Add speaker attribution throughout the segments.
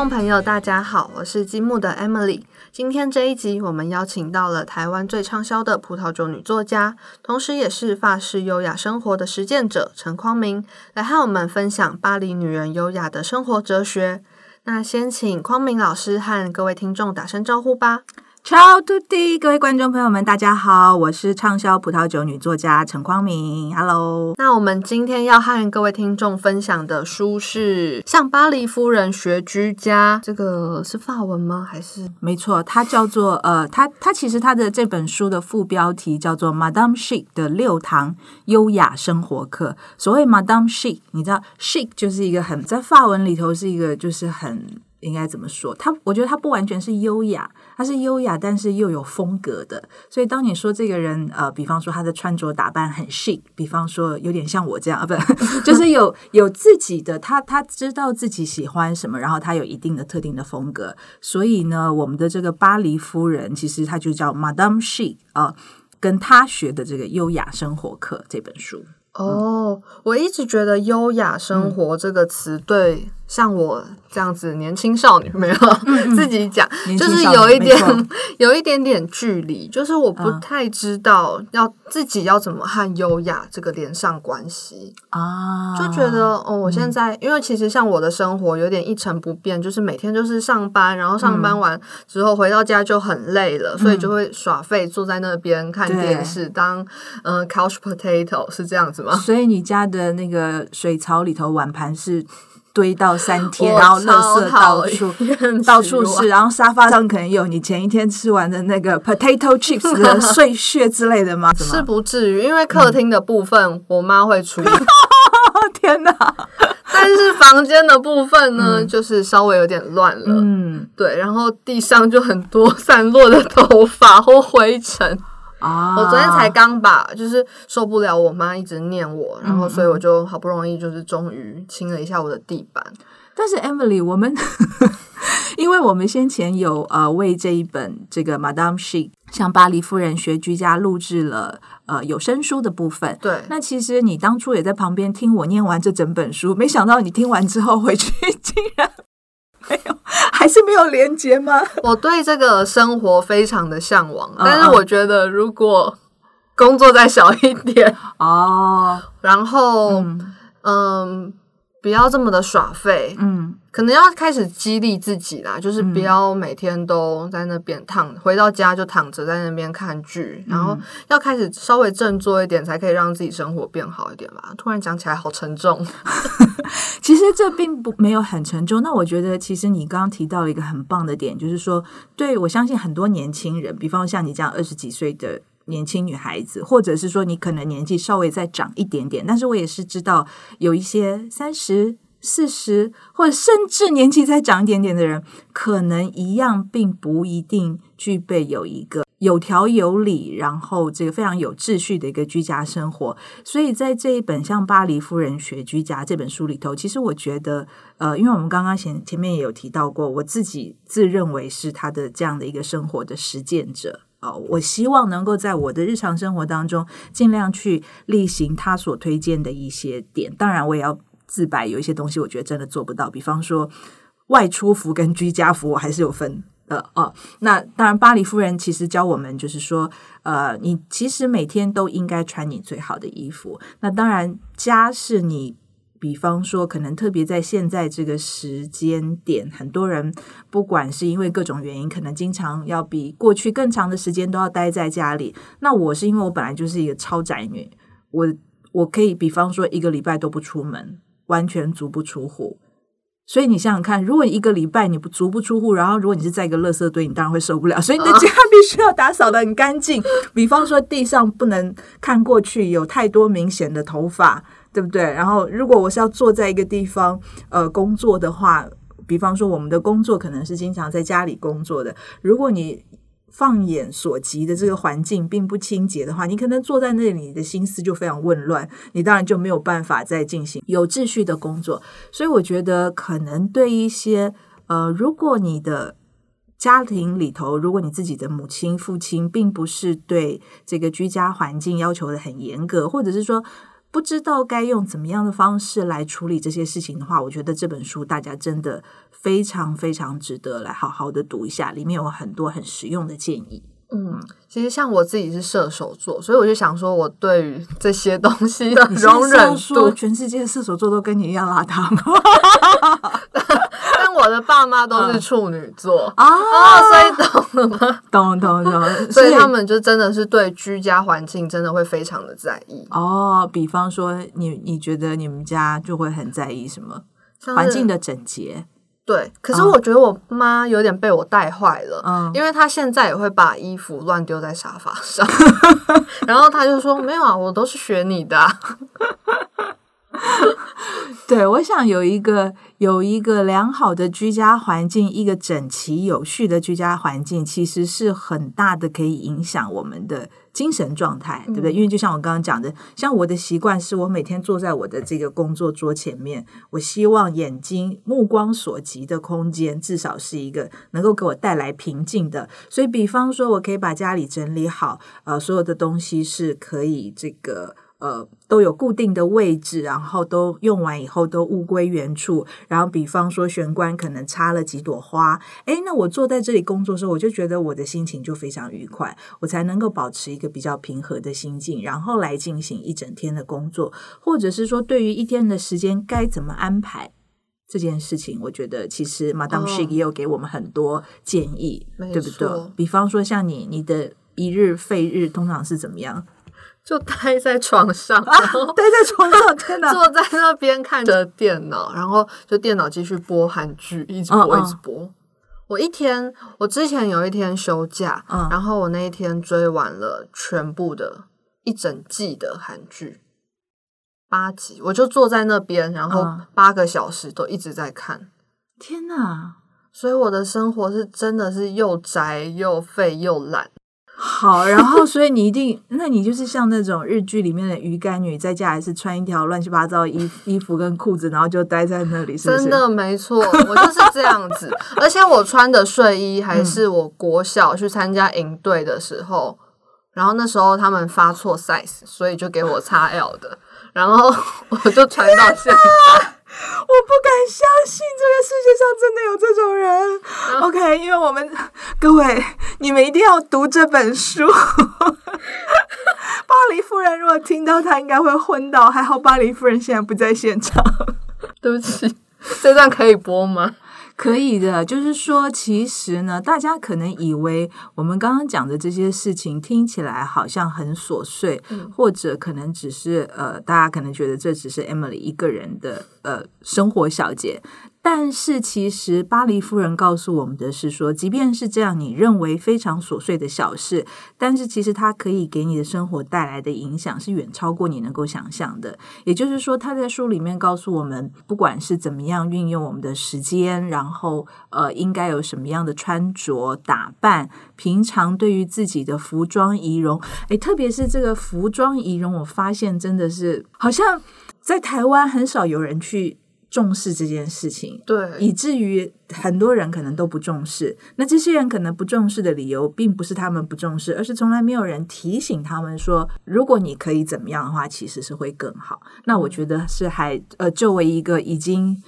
Speaker 1: 众朋友，大家好，我是积木的 Emily。今天这一集，我们邀请到了台湾最畅销的葡萄酒女作家，同时也是法式优雅生活的实践者陈匡明，来和我们分享巴黎女人优雅的生活哲学。那先请匡明老师和各位听众打声招呼吧。
Speaker 2: Ciao tutti，各位观众朋友们，大家好，我是畅销葡萄酒女作家陈匡明。Hello，
Speaker 1: 那我们今天要和各位听众分享的书是《向巴黎夫人学居家》，这个是法文吗？还是？
Speaker 2: 没错，它叫做呃，它它其实它的这本书的副标题叫做《Madame Chic 的六堂优雅生活课》。所谓 Madame Chic，你知道 Chic 就是一个很在法文里头是一个就是很。应该怎么说？他，我觉得他不完全是优雅，他是优雅，但是又有风格的。所以当你说这个人，呃，比方说他的穿着打扮很 chic，比方说有点像我这样啊，不，就是有有自己的，他他知道自己喜欢什么，然后他有一定的特定的风格。所以呢，我们的这个巴黎夫人，其实他就叫 Madame Chic 啊，跟他学的这个优雅生活课这本书。
Speaker 1: 哦，我一直觉得“优雅生活”这个词对。像我这样子年轻少女没有自己讲，就是有一点 有一点点距离，就是我不太知道要自己要怎么和优雅这个连上关系。啊，就觉得哦，我现在因为其实像我的生活有点一成不变，就是每天就是上班，然后上班完之后回到家就很累了，所以就会耍废坐在那边看电视，当嗯 couch potato 是这样子吗？
Speaker 2: 所以你家的那个水槽里头碗盘是。堆到三天，然后垃圾到处到处是，然后沙发上可能有你前一天吃完的那个 potato chips 的 碎屑之类的 吗？
Speaker 1: 是不至于，因为客厅的部分我妈会处理。
Speaker 2: 天哪！
Speaker 1: 但是房间的部分呢，就是稍微有点乱了。嗯，对，然后地上就很多散落的头发或灰尘。啊！我昨天才刚把，就是受不了我妈一直念我，然后所以我就好不容易就是终于清了一下我的地板。
Speaker 2: 但是 Emily，我们 因为我们先前有呃为这一本这个 Madame She 向巴黎夫人学居家录制了呃有声书的部分。
Speaker 1: 对，
Speaker 2: 那其实你当初也在旁边听我念完这整本书，没想到你听完之后回去 竟然。还是没有连接吗？
Speaker 1: 我对这个生活非常的向往，但是我觉得如果工作再小一点哦，然后嗯。不要这么的耍废，嗯，可能要开始激励自己啦，就是不要每天都在那边躺，回到家就躺着在那边看剧，然后要开始稍微振作一点，才可以让自己生活变好一点吧。突然讲起来好沉重，
Speaker 2: 其实这并不没有很沉重。那我觉得，其实你刚刚提到了一个很棒的点，就是说，对我相信很多年轻人，比方像你这样二十几岁的。年轻女孩子，或者是说你可能年纪稍微再长一点点，但是我也是知道有一些三十四十，或者甚至年纪再长一点点的人，可能一样并不一定具备有一个有条有理，然后这个非常有秩序的一个居家生活。所以在这一本像《巴黎夫人学居家》这本书里头，其实我觉得，呃，因为我们刚刚前前面也有提到过，我自己自认为是他的这样的一个生活的实践者。哦，我希望能够在我的日常生活当中尽量去例行他所推荐的一些点。当然，我也要自白，有一些东西我觉得真的做不到。比方说，外出服跟居家服我还是有分的哦。那当然，巴黎夫人其实教我们就是说，呃，你其实每天都应该穿你最好的衣服。那当然，家是你。比方说，可能特别在现在这个时间点，很多人不管是因为各种原因，可能经常要比过去更长的时间都要待在家里。那我是因为我本来就是一个超宅女，我我可以比方说一个礼拜都不出门，完全足不出户。所以你想想看，如果一个礼拜你不足不出户，然后如果你是在一个垃圾堆，你当然会受不了。所以你的家必须要打扫的很干净。比方说，地上不能看过去有太多明显的头发。对不对？然后，如果我是要坐在一个地方呃工作的话，比方说我们的工作可能是经常在家里工作的。如果你放眼所及的这个环境并不清洁的话，你可能坐在那里，你的心思就非常混乱，你当然就没有办法再进行有秩序的工作。所以，我觉得可能对一些呃，如果你的家庭里头，如果你自己的母亲、父亲并不是对这个居家环境要求的很严格，或者是说。不知道该用怎么样的方式来处理这些事情的话，我觉得这本书大家真的非常非常值得来好好的读一下，里面有很多很实用的建议。
Speaker 1: 嗯，其实像我自己是射手座，所以我就想说，我对于这些东西的 容忍度，
Speaker 2: 全世界射手座都跟你一样邋遢吗？
Speaker 1: 但我的爸妈都是处女座
Speaker 2: 啊，
Speaker 1: 所以懂了吗？
Speaker 2: 懂 懂懂，
Speaker 1: 所以他们就真的是对居家环境真的会非常的在意
Speaker 2: 哦。比方说，你你觉得你们家就会很在意什么？环境的整洁。
Speaker 1: 对，可是我觉得我妈有点被我带坏了，嗯，因为她现在也会把衣服乱丢在沙发上，然后她就说：“没有啊，我都是学你的。”
Speaker 2: 对，我想有一个有一个良好的居家环境，一个整齐有序的居家环境，其实是很大的可以影响我们的精神状态，对不对？因为就像我刚刚讲的，像我的习惯是我每天坐在我的这个工作桌前面，我希望眼睛目光所及的空间至少是一个能够给我带来平静的。所以，比方说，我可以把家里整理好，呃，所有的东西是可以这个。呃，都有固定的位置，然后都用完以后都物归原处。然后，比方说玄关可能插了几朵花，诶，那我坐在这里工作的时候，我就觉得我的心情就非常愉快，我才能够保持一个比较平和的心境，然后来进行一整天的工作，或者是说对于一天的时间该怎么安排这件事情，我觉得其实马当 s h 也有给我们很多建议，对不对？比方说像你，你的一日废日通常是怎么样？
Speaker 1: 就待在床上，
Speaker 2: 待在床上，天哪！
Speaker 1: 坐在那边看着电脑，然后就电脑继续播韩剧，一直播，一直播。我一天，我之前有一天休假，然后我那一天追完了全部的一整季的韩剧，八集，我就坐在那边，然后八个小时都一直在看。
Speaker 2: 天哪！
Speaker 1: 所以我的生活是真的是又宅又废又懒。
Speaker 2: 好，然后所以你一定，那你就是像那种日剧里面的鱼干女，在家还是穿一条乱七八糟衣衣服跟裤子，然后就待在那里，是
Speaker 1: 真的没错，我就是这样子。而且我穿的睡衣还是我国小去参加营队的时候，然后那时候他们发错 size，所以就给我 x L 的，然后 我就穿到现在。
Speaker 2: 我不敢相信这个世界上真的有这种人。OK，因为我们各位，你们一定要读这本书。巴黎夫人如果听到，她应该会昏倒。还好巴黎夫人现在不在现场。
Speaker 1: 对不起，这段可以播吗？
Speaker 2: 可以的，就是说，其实呢，大家可能以为我们刚刚讲的这些事情听起来好像很琐碎，或者可能只是呃，大家可能觉得这只是 Emily 一个人的呃生活小节。但是，其实巴黎夫人告诉我们的是说，即便是这样，你认为非常琐碎的小事，但是其实它可以给你的生活带来的影响是远超过你能够想象的。也就是说，他在书里面告诉我们，不管是怎么样运用我们的时间，然后呃，应该有什么样的穿着打扮，平常对于自己的服装仪容，诶，特别是这个服装仪容，我发现真的是好像在台湾很少有人去。重视这件事情，
Speaker 1: 对，
Speaker 2: 以至于很多人可能都不重视。那这些人可能不重视的理由，并不是他们不重视，而是从来没有人提醒他们说，如果你可以怎么样的话，其实是会更好。那我觉得是还呃，作为一个已经。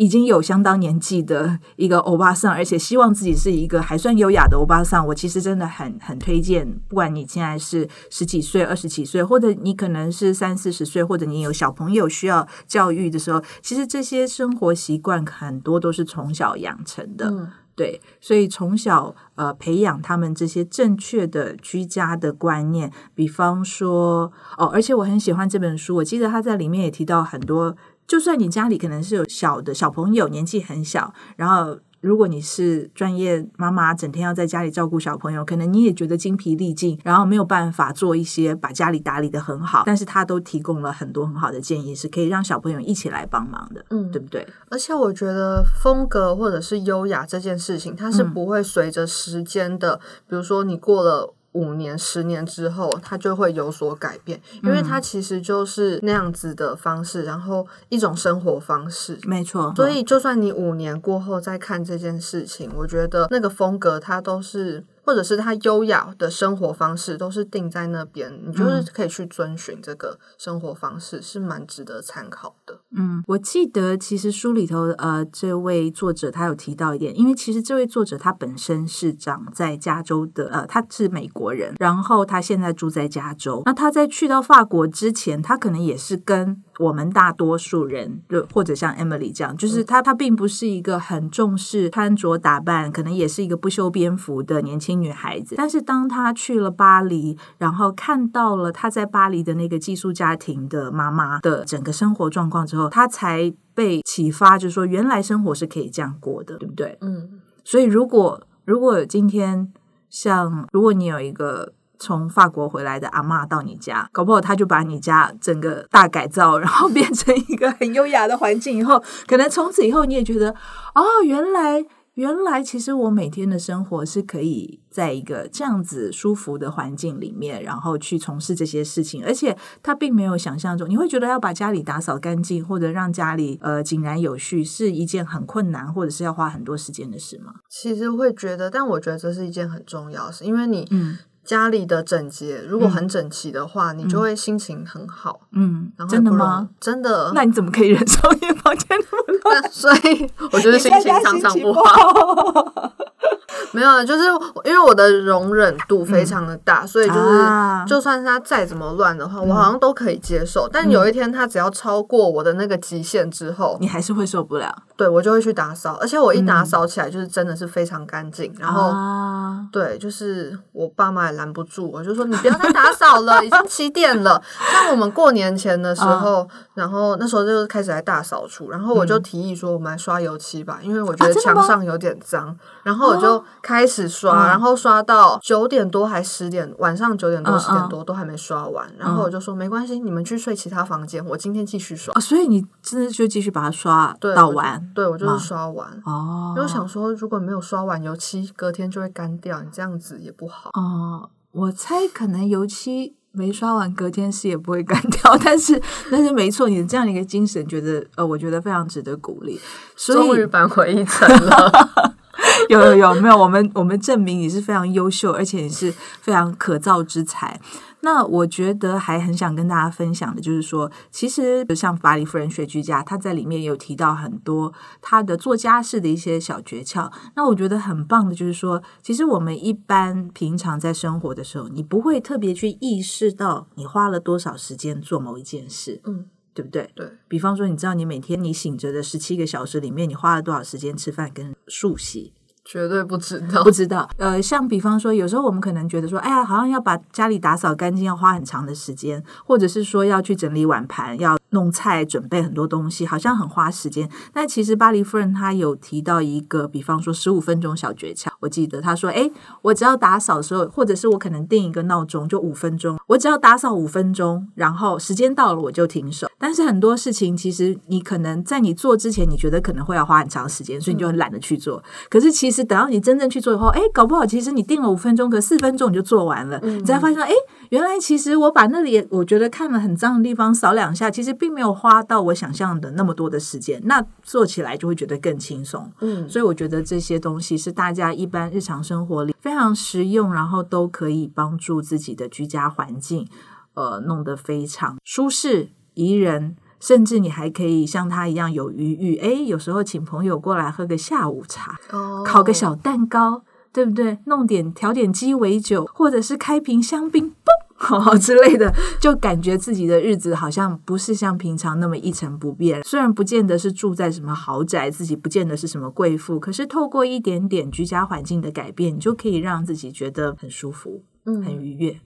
Speaker 2: 已经有相当年纪的一个欧巴桑，而且希望自己是一个还算优雅的欧巴桑。我其实真的很很推荐，不管你现在是十几岁、二十几岁，或者你可能是三四十岁，或者你有小朋友需要教育的时候，其实这些生活习惯很多都是从小养成的。对，所以从小呃培养他们这些正确的居家的观念，比方说哦，而且我很喜欢这本书，我记得他在里面也提到很多。就算你家里可能是有小的小朋友，年纪很小，然后如果你是专业妈妈，整天要在家里照顾小朋友，可能你也觉得精疲力尽，然后没有办法做一些把家里打理的很好。但是他都提供了很多很好的建议，是可以让小朋友一起来帮忙的，嗯，对不对？
Speaker 1: 而且我觉得风格或者是优雅这件事情，它是不会随着时间的，比如说你过了。五年、十年之后，它就会有所改变，因为它其实就是那样子的方式，然后一种生活方式，
Speaker 2: 没错。
Speaker 1: 所以，就算你五年过后再看这件事情，我觉得那个风格它都是或者是他优雅的生活方式，都是定在那边，你就是可以去遵循这个生活方式，是蛮值得参考的。
Speaker 2: 嗯，我记得其实书里头，呃，这位作者他有提到一点，因为其实这位作者他本身是长在加州的，呃，他是美国人，然后他现在住在加州。那他在去到法国之前，他可能也是跟我们大多数人，就或者像 Emily 这样，就是她她并不是一个很重视穿着打扮，可能也是一个不修边幅的年轻女孩子。但是当她去了巴黎，然后看到了她在巴黎的那个寄宿家庭的妈妈的整个生活状况之后，她才被启发，就是说原来生活是可以这样过的，对不对？
Speaker 1: 嗯，
Speaker 2: 所以如果如果今天像如果你有一个从法国回来的阿妈到你家，搞不好他就把你家整个大改造，然后变成一个很优雅的环境，以后可能从此以后你也觉得哦，原来。原来其实我每天的生活是可以在一个这样子舒服的环境里面，然后去从事这些事情，而且他并没有想象中，你会觉得要把家里打扫干净或者让家里呃井然有序是一件很困难或者是要花很多时间的事吗？
Speaker 1: 其实会觉得，但我觉得这是一件很重要的事，因为你
Speaker 2: 嗯
Speaker 1: 家里的整洁如果很整齐的话，你就会心情很好。
Speaker 2: 嗯，
Speaker 1: 然后
Speaker 2: 真的吗？？
Speaker 1: 真的。
Speaker 2: 那你怎么可以忍受你的房间那么乱？
Speaker 1: 那 所以我觉得心情常常不好。
Speaker 2: 好。
Speaker 1: 没有啊，就是因为我的容忍度非常的大，所以就是、
Speaker 2: 啊
Speaker 1: 就算是他再怎么乱的话，我好像都可以接受。但有一天他只要超过我的那个极限之后，
Speaker 2: 你还是会受不了。
Speaker 1: 对我就会去打扫，而且我一打扫起来就是真的是非常干净，然后。
Speaker 2: 啊，
Speaker 1: 对，就是我爸妈也拦不住我，就说你不要再打扫了，已经七点了。像我们过年前的时候，然后那时候就开始来大扫除，然后我就提议说我们来刷油漆吧，因为我觉得墙上有点脏。然后我就开始刷，
Speaker 2: 嗯
Speaker 1: 然后刷到九点多还十点，晚上九点多
Speaker 2: 嗯
Speaker 1: 十点
Speaker 2: 嗯
Speaker 1: 多都还没刷完。然后我就说没关系，你们去睡其他房间，我今天继续刷
Speaker 2: 哦，。所以你真的就继续把它刷到完
Speaker 1: 对我就是刷完。
Speaker 2: 哦。
Speaker 1: 因为我想说，如果没有刷完油漆，隔天就会干掉，你这样子也不好。
Speaker 2: 哦，我猜可能油漆没刷完，隔天是也不会干掉，但是 但是没错，你的这样的一个精神，觉得呃，我觉得非常值得鼓励。所以
Speaker 1: 终于扳回一城了。
Speaker 2: 有有有没有？我们我们证明你是非常优秀，而且你是非常可造之才。那我觉得还很想跟大家分享的，就是说，其实像法里夫人学居家，他在里面也有提到很多他的做家事的一些小诀窍。那我觉得很棒的，就是说，其实我们一般平常在生活的时候，你不会特别去意识到你花了多少时间做某一件事，
Speaker 1: 嗯，
Speaker 2: 对不对？
Speaker 1: 对，
Speaker 2: 比方说，你知道你每天你醒着的十七个小时里面，你花了多少时间吃饭跟漱洗？
Speaker 1: 绝对不知道
Speaker 2: 不。知道。呃，像比方说，有时候我们可能觉得说，哎呀，好像要把家里打扫干净要花很长的时间，或者是说要去整理碗盘、要弄菜、准备很多东西，好像很花时间。但其实巴黎夫人她有提到一个，比方说十五分钟小诀窍。我记得她说，哎，我只要打扫的时候，或者是我可能定一个闹钟，就五分钟，我只要打扫五分钟，然后时间到了我就停手。但是很多事情，其实你可能在你做之前，你觉得可能会要花很长时间，所以你就很懒得去做。可是其实等到你真正去做以后，哎，搞不好其实你定了五分钟，可四分钟你就做完了，你才发现说，哎，原来其实我把那里我觉得看了很脏的地方扫两下，其实并没有花到我想象的那么多的时间，那做起来就会觉得更轻松。
Speaker 1: 嗯，
Speaker 2: 所以我觉得这些东西是大家一般日常生活里非常实用，然后都可以帮助自己的居家环境，呃，弄得非常舒适宜人。甚至你还可以像他一样有余裕，诶，有时候请朋友过来喝个下午茶，
Speaker 1: 哦
Speaker 2: 烤个小蛋糕，对不对？弄点调点鸡尾酒，或者是开瓶香槟，嘣，之类的，就感觉自己的日子好像不是像平常那么一成不变。虽然不见得是住在什么豪宅，自己不见得是什么贵妇，可是透过一点点居家环境的改变，你就可以让自己觉得很舒服、
Speaker 1: 嗯
Speaker 2: 很愉悦。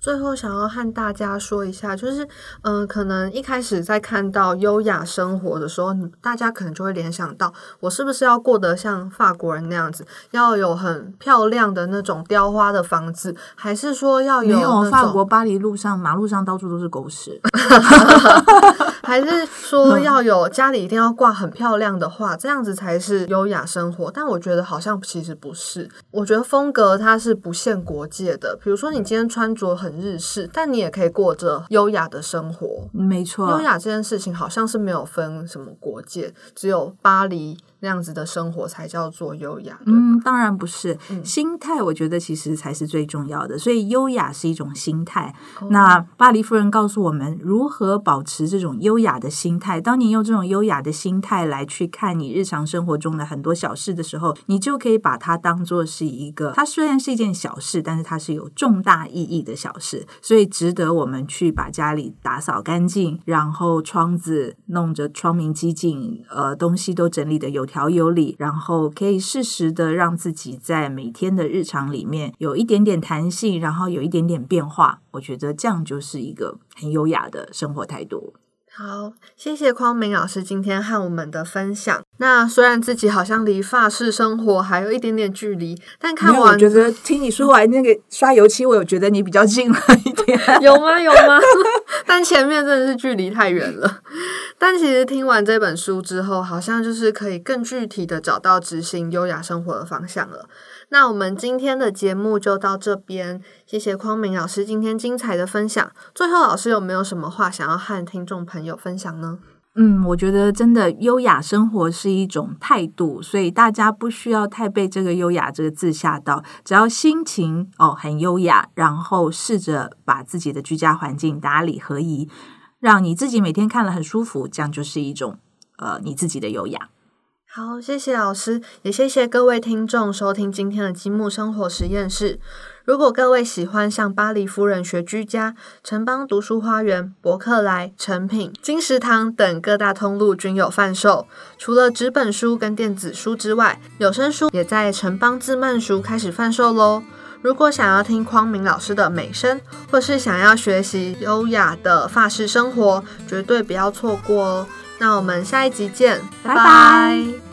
Speaker 1: 最后想要和大家说一下，就是嗯、呃可能一开始在看到优雅生活的时候，大家可能就会联想到，我是不是要过得像法国人那样子，要有很漂亮的那种雕花的房子，还是说要有
Speaker 2: 没有，法国巴黎路上马路上到处都是狗屎。
Speaker 1: 还是说要有家里一定要挂很漂亮的画，这样子才是优雅生活？但我觉得好像其实不是。我觉得风格它是不限国界的。比如说你今天穿着很日式，但你也可以过着优雅的生活。
Speaker 2: 没错，
Speaker 1: 优雅这件事情好像是没有分什么国界，只有巴黎那样子的生活才叫做优雅。
Speaker 2: 嗯，当然不是，心态我觉得其实才是最重要的。所以优雅是一种心态。那巴黎夫人告诉我们如何保持这种优雅的心态。当你用这种优雅的心态来去看你日常生活中的很多小事的时候，你就可以把它当做是一个，它虽然是一件小事，但是它是有重大意义的小事，所以值得我们去把家里打扫干净，然后窗子弄着窗明几净，呃，东西都整理的有条有理，然后可以适时的让自己在每天的日常里面有一点点弹性，然后有一点点变化。我觉得这样就是一个很优雅的生活态度。
Speaker 1: 好，谢谢匡明老师今天和我们的分享。那虽然自己好像离法式生活还有一点点距离，但看完我
Speaker 2: 觉得听你说完那个刷油漆，我有觉得你比较近了一点。
Speaker 1: 有吗？有吗？但前面真的是距离太远了。但其实听完这本书之后，好像就是可以更具体的找到执行优雅生活的方向了。那我们今天的节目就到这边，谢谢匡明老师今天精彩的分享。最后，老师有没有什么话想要和听众朋友分享呢？
Speaker 2: 嗯，我觉得真的优雅生活是一种态度，所以大家不需要太被这个优雅这个字吓到，只要心情哦很优雅，然后试着把自己的居家环境打理合宜，让你自己每天看了很舒服，这样就是一种呃你自己的优雅。
Speaker 1: 好，谢谢老师，也谢谢各位听众收听今天的积木生活实验室。如果各位喜欢向巴黎夫人学居家、城邦读书花园、博客来、成品、金石堂等各大通路均有贩售。除了纸本书跟电子书之外，有声书也在城邦自慢书开始贩售喽。如果想要听匡明老师的美声，或是想要学习优雅的法式生活，绝对不要错过哦。那我们下一集见，拜拜。